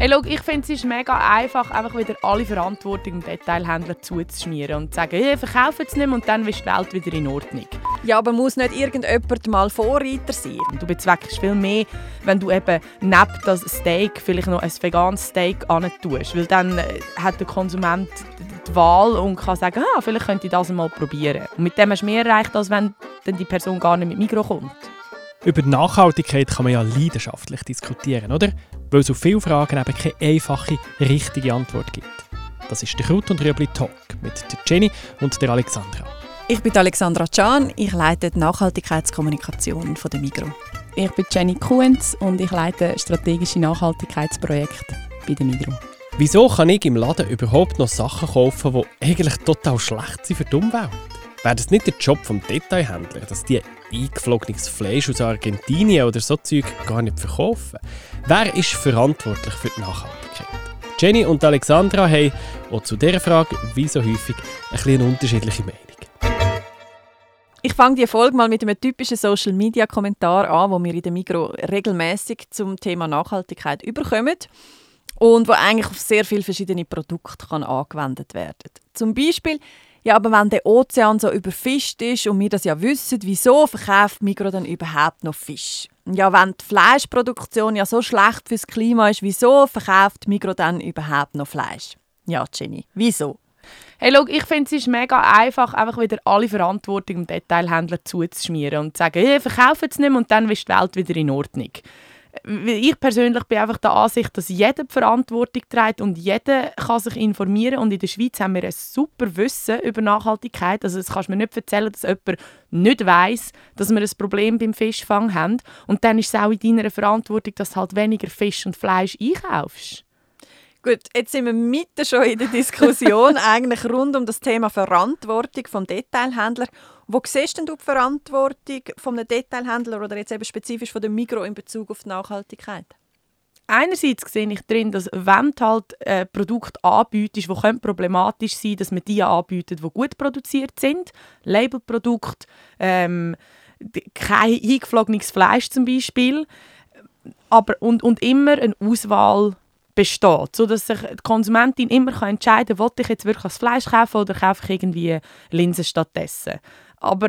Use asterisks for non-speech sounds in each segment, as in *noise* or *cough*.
Hey, schau, ich finde es ist mega einfach, einfach wieder alle Verantwortung dem Detailhändler zuzuschmieren und zu sagen, hey, verkaufe es nicht mehr und dann ist die Welt wieder in Ordnung. Ja, aber muss nicht irgendjemand mal Vorreiter sein? Du bezweckst viel mehr, wenn du eben neben das Steak vielleicht noch ein veganes Steak tust, weil dann äh, hat der Konsument die Wahl und kann sagen, ah, vielleicht könnte ich das mal probieren. Und mit dem hast du mehr erreicht, als wenn dann die Person gar nicht mit Mikro kommt. Über Nachhaltigkeit kann man ja leidenschaftlich diskutieren, oder? Weil es auf viele Fragen eben keine einfache, richtige Antwort gibt. Das ist der Kraut und Rüebli Talk mit der Jenny und der Alexandra. Ich bin Alexandra Can, ich leite die Nachhaltigkeitskommunikation von der Migro. Ich bin Jenny Kuhns und ich leite strategische Nachhaltigkeitsprojekte bei der Migro. Wieso kann ich im Laden überhaupt noch Sachen kaufen, die eigentlich total schlecht sind für die Umwelt? Wäre das nicht der Job vom Detailhändler, dass die eingeflogenes Fleisch aus Argentinien oder so Zeug gar nicht verkaufen? Wer ist verantwortlich für die Nachhaltigkeit? Jenny und Alexandra haben auch zu dieser Frage, wie so häufig, ein bisschen unterschiedliche Meinung. Ich fange die Folge mal mit einem typischen Social Media Kommentar an, wo wir in der Migro regelmäßig zum Thema Nachhaltigkeit überkommen und wo eigentlich auf sehr viele verschiedene Produkte kann angewendet werden. Zum Beispiel ja, aber wenn der Ozean so überfischt ist und wir das ja wissen, wieso verkauft Migro dann überhaupt noch Fisch? Ja, wenn die Fleischproduktion ja so schlecht fürs Klima ist, wieso verkauft Migro dann überhaupt noch Fleisch? Ja, Jenny, wieso? Hey, schau, ich finde es ist mega einfach, einfach wieder alle Verantwortung dem Detailhändler zuzuschmieren und zu sagen, hey, verkaufe es nicht mehr und dann ist die Welt wieder in Ordnung ich persönlich bin einfach der Ansicht, dass jeder die Verantwortung trägt und jeder kann sich informieren und in der Schweiz haben wir ein super Wissen über Nachhaltigkeit. Also das kannst mir nicht erzählen, dass jemand nicht weiß, dass wir ein Problem beim Fischfang haben und dann ist es auch in deiner Verantwortung, dass du halt weniger Fisch und Fleisch einkaufst. Gut, jetzt sind wir mitten schon in der Diskussion *laughs* eigentlich rund um das Thema Verantwortung vom Detailhändler wo siehst denn du die Verantwortung von einem Detailhändler oder jetzt eben spezifisch von der Migro in Bezug auf die Nachhaltigkeit? Einerseits sehe ich drin, dass wenn du halt äh, Produkte anbietest, die problematisch sein dass man die anbietet, die gut produziert sind, Labelprodukte, ähm, kein eingeflogenes Fleisch zum Beispiel, aber, und, und immer eine Auswahl besteht, sodass sich die Konsumentin immer entscheiden kann, ich jetzt wirklich das Fleisch kaufen oder kaufe ich irgendwie Linsen stattdessen. Aber,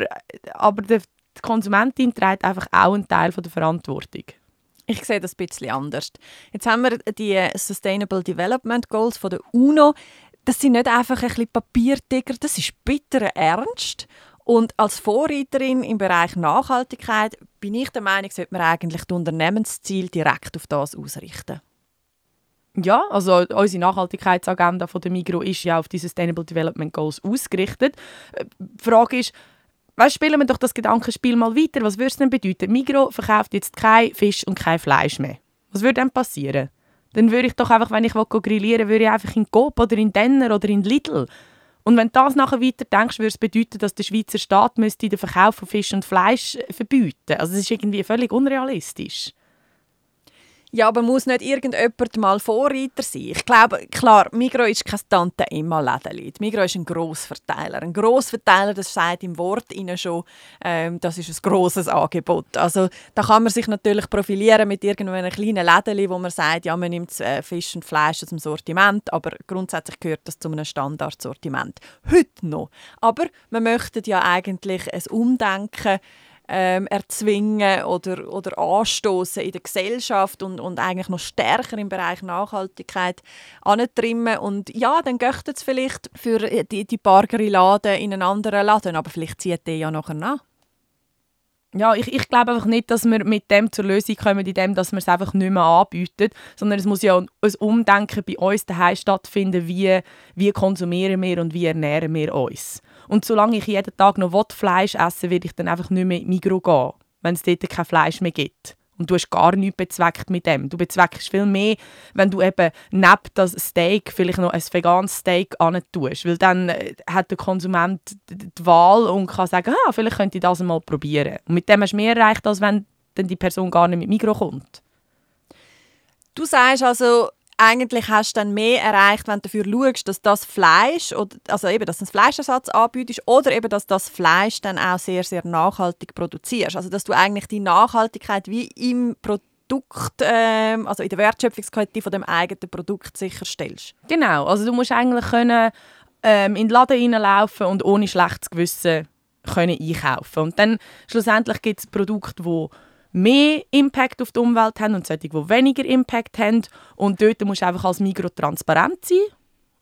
aber die Konsumentin trägt einfach auch einen Teil von der Verantwortung. Ich sehe das ein bisschen anders. Jetzt haben wir die Sustainable Development Goals von der UNO. Das sind nicht einfach ein bisschen Papiertiger, das ist bitterer Ernst. Und als Vorreiterin im Bereich Nachhaltigkeit bin ich der Meinung, sollte man eigentlich die Unternehmensziele direkt auf das ausrichten. Ja, also unsere Nachhaltigkeitsagenda von der Migro ist ja auf die Sustainable Development Goals ausgerichtet. Äh, die Frage ist, Weißt, spielen wir doch das Gedankenspiel mal weiter. Was würde es denn bedeuten? Migro verkauft jetzt kein Fisch und kein Fleisch mehr. Was würde dann passieren? Dann würde ich doch einfach, wenn ich grillieren würde ich einfach in Coop oder in Denner oder in Lidl. Und wenn du das nachher weiter denkst, würde es bedeuten, dass der Schweizer Staat müsste den Verkauf von Fisch und Fleisch verbieten. Also das ist irgendwie völlig unrealistisch. Ja, aber muss nicht irgendjemand mal Vorreiter sein? Ich glaube, klar, Migro ist kein tante emma lädeli Migro ist ein Grossverteiler. Ein Grossverteiler, das sagt im Wort Ihnen schon, ähm, das ist ein grosses Angebot. Also da kann man sich natürlich profilieren mit irgendeinem kleinen Lädeli, wo man sagt, ja, man nimmt äh, Fisch und Fleisch aus dem Sortiment, aber grundsätzlich gehört das zu einem Standardsortiment. Heute noch. Aber man möchte ja eigentlich ein Umdenken ähm, erzwingen oder, oder anstoßen in der Gesellschaft und, und eigentlich noch stärker im Bereich Nachhaltigkeit antrimmen. Und ja, dann geht es vielleicht für die, die Bargeriladen in einen anderen Laden, aber vielleicht zieht der ja nachher nach. Ja, ich, ich glaube einfach nicht, dass wir mit dem zur Lösung kommen, indem dass wir es einfach nicht mehr anbieten, sondern es muss ja ein Umdenken bei uns daheim stattfinden, wie, wie konsumieren wir und wie ernähren wir uns. Und solange ich jeden Tag noch Fleisch will, werde ich dann einfach nicht mehr in Migros gehen, wenn es dort kein Fleisch mehr gibt. Und du hast gar nichts bezweckt mit dem. Du bezweckst viel mehr, wenn du eben neben das Steak vielleicht noch ein veganes Steak tust. Weil dann äh, hat der Konsument die Wahl und kann sagen, ah, vielleicht könnte ich das mal probieren. Und mit dem hast du mehr erreicht, als wenn dann die Person gar nicht mit Migros kommt. Du sagst also, eigentlich hast du dann mehr erreicht, wenn du dafür schaust, dass das Fleisch, oder, also eben, dass du einen Fleischersatz anbietest oder eben, dass das Fleisch dann auch sehr, sehr nachhaltig produzierst. Also, dass du eigentlich die Nachhaltigkeit wie im Produkt ähm, also in der Wertschöpfungskette von dem eigenen Produkt sicherstellst. Genau, also du musst eigentlich können, ähm, in den Laden reinlaufen und ohne schlechtes Gewissen können einkaufen. Und dann schlussendlich gibt es Produkte, die mehr Impact auf die Umwelt haben und solche, die weniger Impact haben. Und dort musst du einfach als Mikro transparent sein.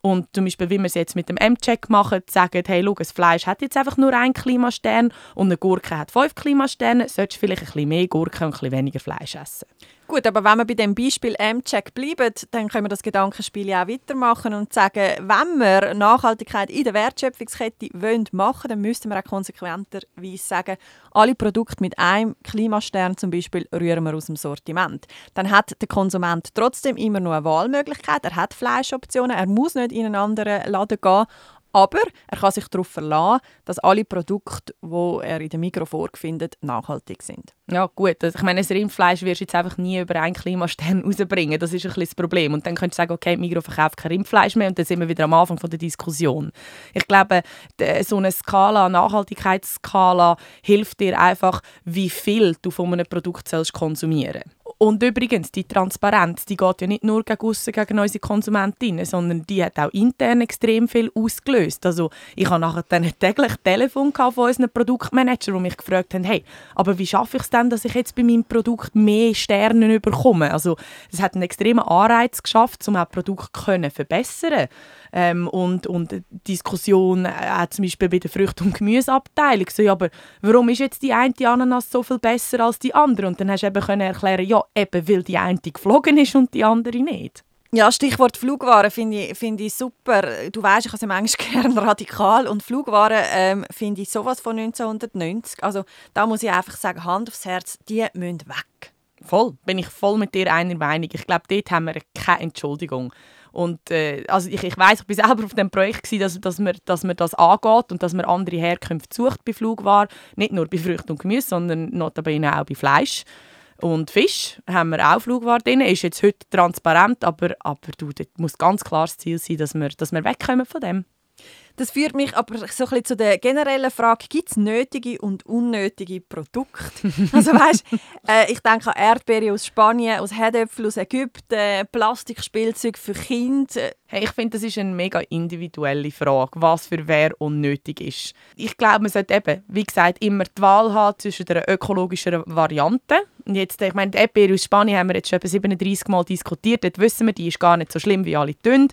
Und zum Beispiel, wie wir es jetzt mit dem M-Check machen, sagen, hey, schau, das Fleisch hat jetzt einfach nur einen Klimastern und eine Gurke hat fünf Klimasterne, solltest du vielleicht ein bisschen mehr Gurke und ein bisschen weniger Fleisch essen. Gut, aber wenn wir bei dem Beispiel M-Check bleiben, dann können wir das Gedankenspiel ja auch weitermachen und sagen, wenn wir Nachhaltigkeit in der Wertschöpfungskette wollen machen dann müssten wir auch konsequenterweise sagen, alle Produkte mit einem Klimastern zum Beispiel rühren wir aus dem Sortiment. Dann hat der Konsument trotzdem immer noch eine Wahlmöglichkeit, er hat Fleischoptionen, er muss nicht in einen anderen Laden gehen, aber er kann sich darauf verlassen, dass alle Produkte, die er in der Mikro vorfindet, nachhaltig sind. Ja gut, also ich meine, das Rindfleisch wirst du jetzt einfach nie über einen Klimastern *laughs* rausbringen. Das ist ein bisschen das Problem. Und dann könntest du sagen, okay, Migros verkauft kein Rindfleisch mehr und dann sind wir wieder am Anfang von der Diskussion. Ich glaube, so eine Skala, Nachhaltigkeitsskala hilft dir einfach, wie viel du von einem Produkt sollst konsumieren und übrigens, die Transparenz, die geht ja nicht nur gegen, aussen, gegen unsere Konsumentinnen, sondern die hat auch intern extrem viel ausgelöst. Also ich habe nachher dann täglich Telefon von unseren Produktmanager, die mich gefragt haben, hey, aber wie schaffe ich es denn, dass ich jetzt bei meinem Produkt mehr Sterne bekomme? Also es hat einen extremen Anreiz geschafft, um auch Produkte zu verbessern. Ähm, und, und Diskussion äh, zum Beispiel bei der Früchte- und Gemüseabteilung. So, ja, aber warum ist jetzt die eine Ananas so viel besser als die andere? Und dann hast du eben können erklären, ja, eben weil die eine geflogen ist und die andere nicht. Ja, Stichwort Flugwaren finde ich, find ich super. Du weißt, ich habe manchmal *laughs* gerne radikal und Flugwaren ähm, finde ich sowas von 1990. Also da muss ich einfach sagen, Hand aufs Herz, die müssen weg. Voll, bin ich voll mit dir einer Meinung. Ich glaube, dort haben wir keine Entschuldigung. Und äh, also ich, ich weiß, ich war selber auf dem Projekt gewesen, dass, dass, man, dass man das angeht und dass man andere Herkünfte sucht bei Flugwaren. Nicht nur bei Früchten und Gemüse, sondern notabene auch bei Fleisch. Und Fisch haben wir auch Flugware drin, ist jetzt heute transparent, aber, aber du, das muss ganz klar das Ziel sein, dass wir, dass wir wegkommen von dem. Das führt mich aber so ein bisschen zu der generellen Frage, gibt es nötige und unnötige Produkte? *laughs* also weißt, äh, ich denke an Erdbeere aus Spanien, aus Herdöpfel aus Ägypten, Plastikspielzeug für Kinder. Hey, ich finde, das ist eine mega individuelle Frage, was für wer unnötig ist. Ich glaube, man sollte eben, wie gesagt, immer die Wahl haben zwischen der ökologischen Variante. Und jetzt, ich meine, die Erdbeere aus Spanien haben wir jetzt schon etwa 37 Mal diskutiert. Dort wissen wir, die ist gar nicht so schlimm, wie alle tun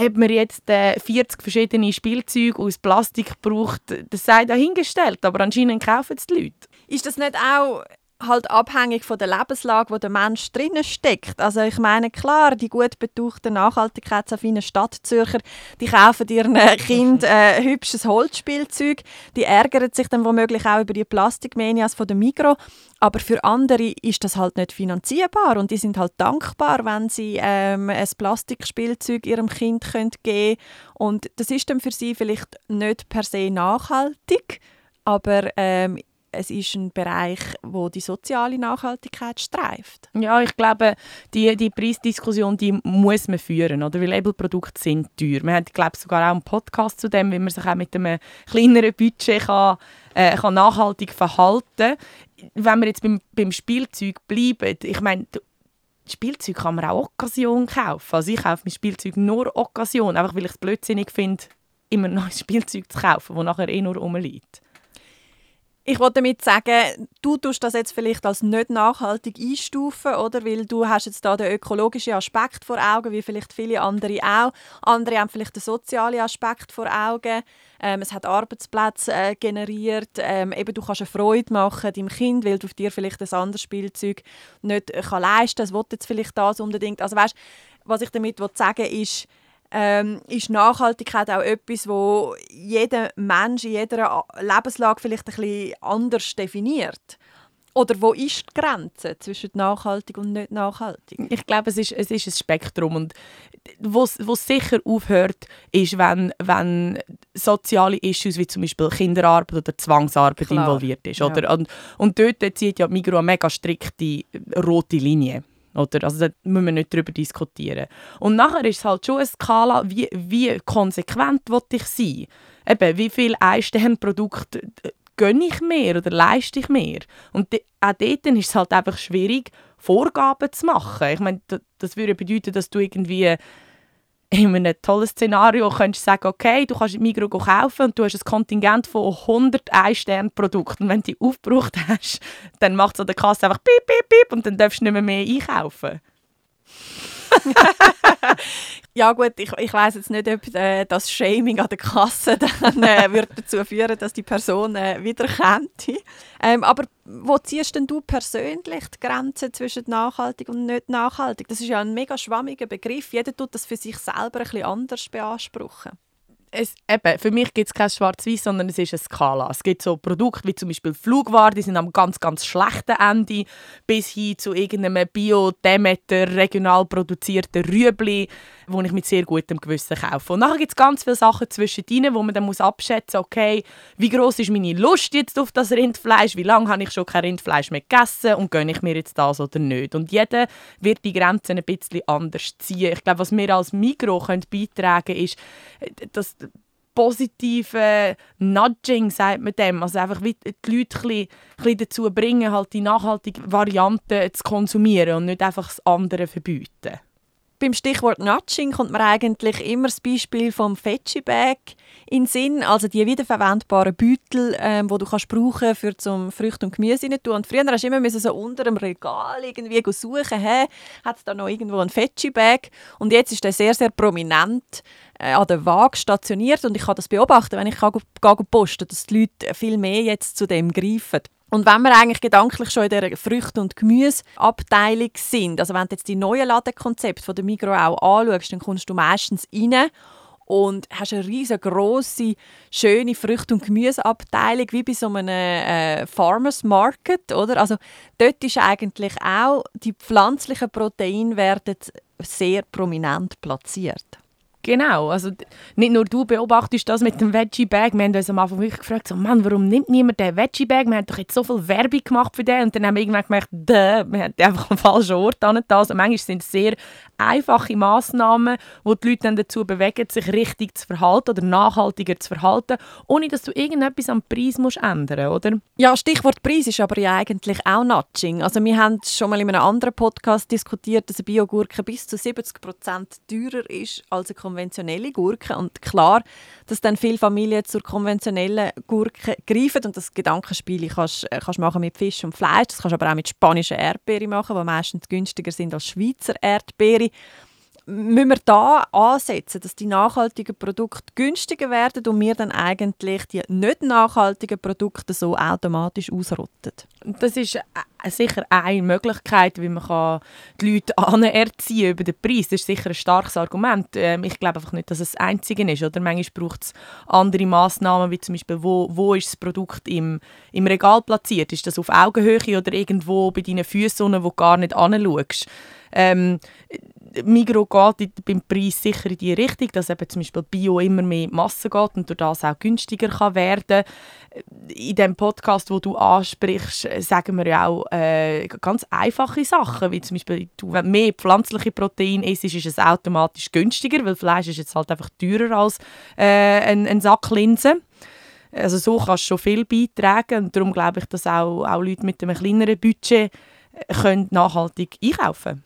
ob man jetzt äh, 40 verschiedene Spielzeuge aus Plastik braucht, das sei dahingestellt, aber anscheinend kaufen es die Leute. Ist das nicht auch halt abhängig von der Lebenslage, wo der Mensch drinnen steckt. Also ich meine klar, die gut betuchten nachhaltigkeitsaffinen Stadtzürcher, die kaufen ihren *laughs* Kind äh, hübsches Holzspielzeug, die ärgern sich dann womöglich auch über die Plastikmanias von der Migro, aber für andere ist das halt nicht finanzierbar und die sind halt dankbar, wenn sie ähm, ein Plastikspielzeug ihrem Kind können geben und das ist dann für sie vielleicht nicht per se nachhaltig, aber ähm, es ist ein Bereich, wo die soziale Nachhaltigkeit streift. Ja, ich glaube, die, die Preisdiskussion die muss man führen, oder? weil Labelprodukte sind teuer. Wir haben, glaube sogar auch einen Podcast zu dem, wie man sich auch mit einem kleineren Budget kann, äh, kann nachhaltig verhalten. Wenn wir jetzt beim, beim Spielzeug bleiben, ich meine, Spielzeug kann man auch Occasion kaufen. Also ich kaufe mein Spielzeug nur Occasion, einfach weil ich es blödsinnig finde, immer ein neues Spielzeug zu kaufen, das nachher eh nur rumliegt. Ich wollte damit sagen, du tust das jetzt vielleicht als nicht nachhaltig einstufen, oder? Weil du hast jetzt da den ökologischen Aspekt vor Augen, wie vielleicht viele andere auch. Andere haben vielleicht den sozialen Aspekt vor Augen. Ähm, es hat Arbeitsplätze äh, generiert. Ähm, eben, du kannst eine Freude machen deinem Kind, weil du dir vielleicht ein anderes Spielzeug nicht äh, kann leisten kann. Es will jetzt vielleicht das unbedingt. Also weißt, was ich damit sagen will, ist, ähm, ist Nachhaltigkeit auch etwas, wo jeder Mensch in jeder Lebenslage vielleicht ein bisschen anders definiert. Oder wo ist die Grenze zwischen nachhaltig und nicht nachhaltig? Ich glaube, es ist, es ist ein Spektrum. Und wo es sicher aufhört, ist, wenn, wenn soziale Issues wie zum Beispiel Kinderarbeit oder Zwangsarbeit Klar. involviert ist. Oder? Und, und dort zieht ja Migros eine mega strikte rote Linie. Oder? Also da müssen wir nicht darüber diskutieren. Und nachher ist es halt schon eine Skala, wie, wie konsequent ich sein. Eben, wie viel Einsternprodukte gönne ich mehr oder leiste ich mehr? Und auch dort ist es halt einfach schwierig, Vorgaben zu machen. Ich meine, das würde bedeuten, dass du irgendwie in einem tollen Szenario könntest du sagen, okay, du kannst im Migros kaufen und du hast ein Kontingent von 100 Ein-Stern-Produkten. Und wenn du die aufgebraucht hast, dann macht es an der Kasse einfach piep, piep, piep und dann darfst du nicht mehr, mehr einkaufen. *laughs* ja gut, ich, ich weiß jetzt nicht, ob äh, das Shaming an der Kasse *laughs* dann äh, wird dazu führen, dass die Person äh, wieder kennt. Ähm, aber wo ziehst denn du persönlich die Grenze zwischen nachhaltig und nicht nachhaltig? Das ist ja ein mega schwammiger Begriff. Jeder tut das für sich selber ein bisschen anders beanspruchen es, eben, für mich gibt es kein Schwarz-Weiß, sondern es ist eine Skala. Es gibt so Produkte wie zum Beispiel Flugwaren, die sind am ganz, ganz schlechten Ende, bis hin zu irgendeinem Bio-Demeter, regional produzierten Rüebli, wo ich mit sehr gutem Gewissen kaufe. Und nachher gibt es ganz viele Sachen zwischendrin, wo man dann muss abschätzen muss, okay, wie groß ist meine Lust jetzt auf das Rindfleisch, wie lange habe ich schon kein Rindfleisch mehr gegessen und gönne ich mir jetzt das oder nicht. Und jeder wird die Grenzen ein bisschen anders ziehen. Ich glaube, was wir als Mikro beitragen können, ist, äh, dass positive Nudging, sagt man dem. Also einfach wie die Leute ein bisschen, dazu bringen, halt die nachhaltige Variante zu konsumieren und nicht einfach das andere verbieten. Beim Stichwort Nudging kommt mir eigentlich immer das Beispiel vom Veggie Bag in Sinn, also die wiederverwendbaren Beutel, ähm, wo du kannst brauchen für zum Früchte und Gemüse rein tun. Und früher hast du immer so unter dem Regal irgendwie suchen, hey, hat es da noch irgendwo ein Veggie Bag? Und jetzt ist der sehr sehr prominent äh, an der Waage stationiert und ich kann das beobachten, wenn ich gehe, posten, dass die Leute viel mehr jetzt zu dem greifen. Und wenn wir eigentlich gedanklich schon in der Früchte- und Gemüseabteilung sind, also wenn du jetzt die neuen Ladenkonzepte von der Migros auch anschaust, dann kommst du meistens rein und hast eine riesengroße, schöne Früchte- und Gemüseabteilung, wie bei so einem äh, Farmers Market, oder? Also dort ist eigentlich auch, die pflanzlichen Proteine werden sehr prominent platziert. Genau, also nicht nur du beobachtest das mit dem Veggie Bag. Wir haben uns am Anfang wirklich gefragt, so, Mann, warum nimmt niemand den Veggie Bag? Wir haben doch jetzt so viel Werbung gemacht für den und dann haben wir irgendwann gemerkt, Däh, wir haben einfach am falschen Ort an also manchmal sind es sehr einfache Massnahmen, die die Leute dann dazu bewegen, sich richtig zu verhalten oder nachhaltiger zu verhalten, ohne dass du irgendetwas am Preis musst ändern oder? Ja, Stichwort Preis ist aber ja eigentlich auch Nudging. Also wir haben schon mal in einem anderen Podcast diskutiert, dass eine Biogurke bis zu 70 Prozent teurer ist als eine konventionelle Gurke. Und klar, dass dann viele Familien zur konventionellen Gurke greifen. Und das Gedankenspiel kannst äh, machen mit Fisch und Fleisch. Das kannst aber auch mit spanischen Erdbeeren machen, die meistens günstiger sind als Schweizer Erdbeere müssen wir da ansetzen, dass die nachhaltigen Produkte günstiger werden und wir dann eigentlich die nicht nachhaltigen Produkte so automatisch ausrotten? Das ist äh, sicher eine Möglichkeit, wie man die Leute *laughs* anerziehen über den Preis. Das ist sicher ein starkes Argument. Ähm, ich glaube einfach nicht, dass es das Einzige ist. Oder manchmal braucht es andere Massnahmen, wie zum Beispiel, wo, wo ist das Produkt im, im Regal platziert? Ist das auf Augenhöhe oder irgendwo bei deinen Füßen, wo du gar nicht anschaust? Ähm, Migro geht beim Preis sicher in die Richtung, dass eben zum Beispiel Bio immer mehr Masse geht und durch das auch günstiger kann werden In dem Podcast, wo du ansprichst, sagen wir ja auch äh, ganz einfache Sachen, wie zum Beispiel, du, wenn mehr pflanzliche Proteine isst, ist es automatisch günstiger, weil Fleisch ist jetzt halt einfach teurer als äh, ein, ein Sack Linsen. Also so kannst du schon viel beitragen und darum glaube ich, dass auch, auch Leute mit einem kleineren Budget können nachhaltig einkaufen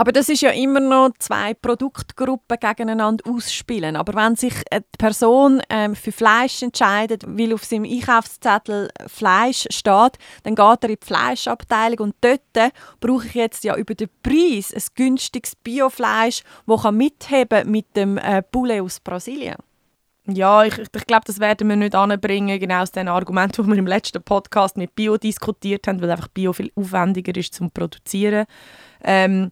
aber das ist ja immer noch zwei Produktgruppen gegeneinander ausspielen. Aber wenn sich die Person ähm, für Fleisch entscheidet, weil auf seinem Einkaufszettel Fleisch steht, dann geht er in die Fleischabteilung und dort brauche ich jetzt ja über den Preis ein günstiges Biofleisch, das mitheben mit dem äh, Poulet aus Brasilien. Ja, ich, ich glaube, das werden wir nicht anbringen, genau aus den Argumenten, die wir im letzten Podcast mit Bio diskutiert haben, weil einfach Bio viel aufwendiger ist zum Produzieren. Ähm,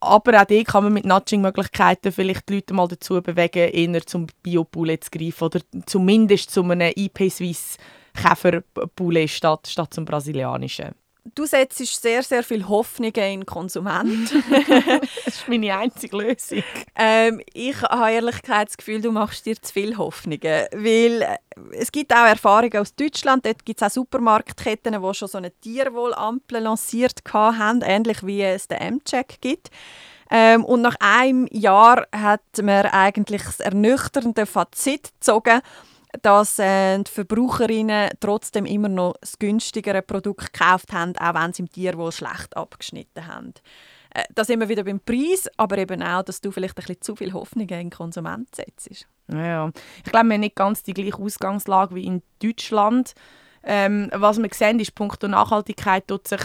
aber auch hier kann man mit Nudging-Möglichkeiten vielleicht die Leute mal dazu bewegen, eher zum Bio-Poulet zu greifen oder zumindest zu einem IP Swiss Käfer-Poulet statt, statt zum brasilianischen du setzt sehr, sehr viel Hoffnung in den Konsument. *laughs* das ist meine einzige Lösung. Ähm, ich habe ehrlich gesagt das Gefühl, du machst dir zu viel Hoffnungen. Weil äh, es gibt auch Erfahrungen aus Deutschland. Dort gibt es auch Supermarktketten, die schon so eine Tierwohlampel lanciert haben, ähnlich wie es den M-Check gibt. Ähm, und nach einem Jahr hat man eigentlich das ernüchternde Fazit gezogen, dass äh, die Verbraucherinnen trotzdem immer noch das günstigere Produkt gekauft haben, auch wenn sie im Tierwohl schlecht abgeschnitten haben. Äh, da sind wir wieder beim Preis, aber eben auch, dass du vielleicht ein bisschen zu viel Hoffnung in den Konsumenten setzt. Ja, ich glaube, wir haben nicht ganz die gleiche Ausgangslage wie in Deutschland. Ähm, was wir sehen, ist, punkto Nachhaltigkeit tut sich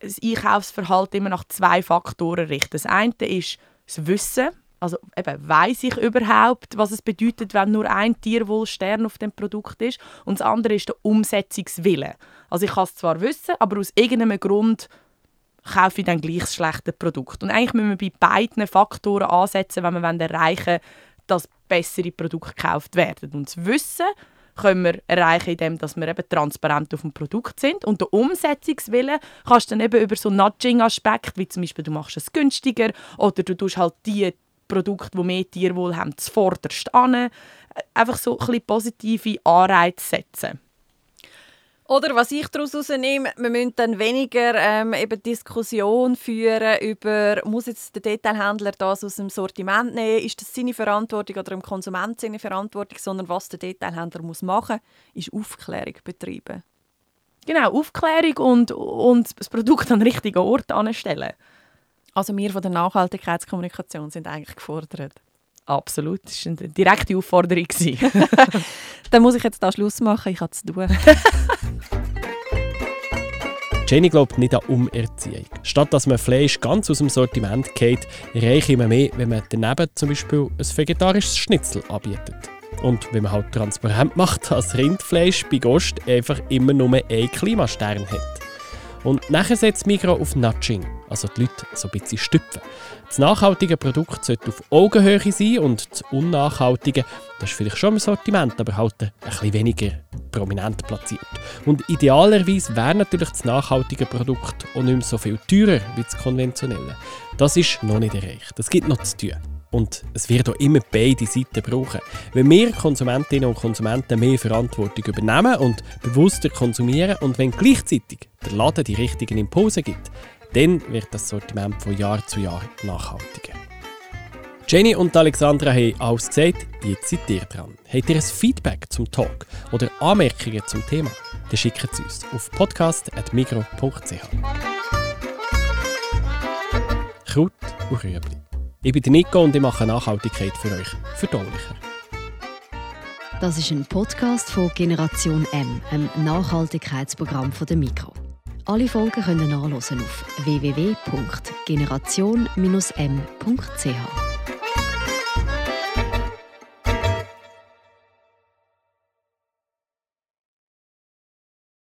das Einkaufsverhalten immer nach zwei Faktoren richten. Das eine ist das Wissen. Also eben, weiss ich überhaupt, was es bedeutet, wenn nur ein Tierwohlstern auf dem Produkt ist? Und das andere ist der Umsetzungswille. Also ich kann es zwar wissen, aber aus irgendeinem Grund kaufe ich dann gleich das schlechte Produkt. Und eigentlich müssen wir bei beiden Faktoren ansetzen, wenn wir erreichen wollen, dass bessere Produkte gekauft werden. Und das Wissen können wir erreichen, indem dass wir eben transparent auf dem Produkt sind. Und der Umsetzungswille kannst du dann eben über so Nudging-Aspekte, wie zum Beispiel du machst es günstiger oder du tust halt die Produkte, die mehr Tierwohl haben, zuvorderst an. Einfach so ein bisschen positive Anreize setzen. Oder was ich daraus herausnehme, wir müssen dann weniger ähm, eben Diskussion führen über, muss jetzt der Detailhändler das aus dem Sortiment nehmen, ist das seine Verantwortung oder im Konsument seine Verantwortung, sondern was der Detailhändler muss machen muss, ist Aufklärung betreiben. Genau, Aufklärung und, und das Produkt an den richtigen Ort anstellen. Also wir von der Nachhaltigkeitskommunikation sind eigentlich gefordert. Absolut, das war eine direkte Aufforderung. *laughs* Dann muss ich jetzt da Schluss machen, ich habe zu tun. Jenny glaubt nicht an Umerziehung. Statt dass man Fleisch ganz aus dem Sortiment geht, reiche immer mehr, wenn man daneben zum Beispiel ein vegetarisches Schnitzel anbietet. Und wenn man halt transparent macht, dass Rindfleisch bei Gost einfach immer nur einen Klimastern hat. Und nachher setzt Migro auf Nudging, also die Leute so ein bisschen stüpfen. Das nachhaltige Produkt sollte auf Augenhöhe sein und das unnachhaltige, das ist vielleicht schon im Sortiment, aber halt ein bisschen weniger prominent platziert. Und idealerweise wäre natürlich das nachhaltige Produkt auch nicht mehr so viel teurer wie das konventionelle. Das ist noch nicht erreicht. Das gibt noch zu tun. Und es wird auch immer beide Seiten brauchen. Wenn wir Konsumentinnen und Konsumenten mehr Verantwortung übernehmen und bewusster konsumieren und wenn gleichzeitig der Laden die richtigen Impulse gibt, dann wird das Sortiment von Jahr zu Jahr nachhaltiger. Jenny und Alexandra haben alles gesagt, jetzt seid ihr dran. Habt ihr ein Feedback zum Talk oder Anmerkungen zum Thema? Dann schickt es uns auf podcast.migro.ch. Kraut und Rüebli. Ich bin Nico und ich mache Nachhaltigkeit für euch verdaulicher. Das ist ein Podcast von Generation M, einem Nachhaltigkeitsprogramm von der Mikro. Alle Folgen können nachlesen auf www.generation-m.ch.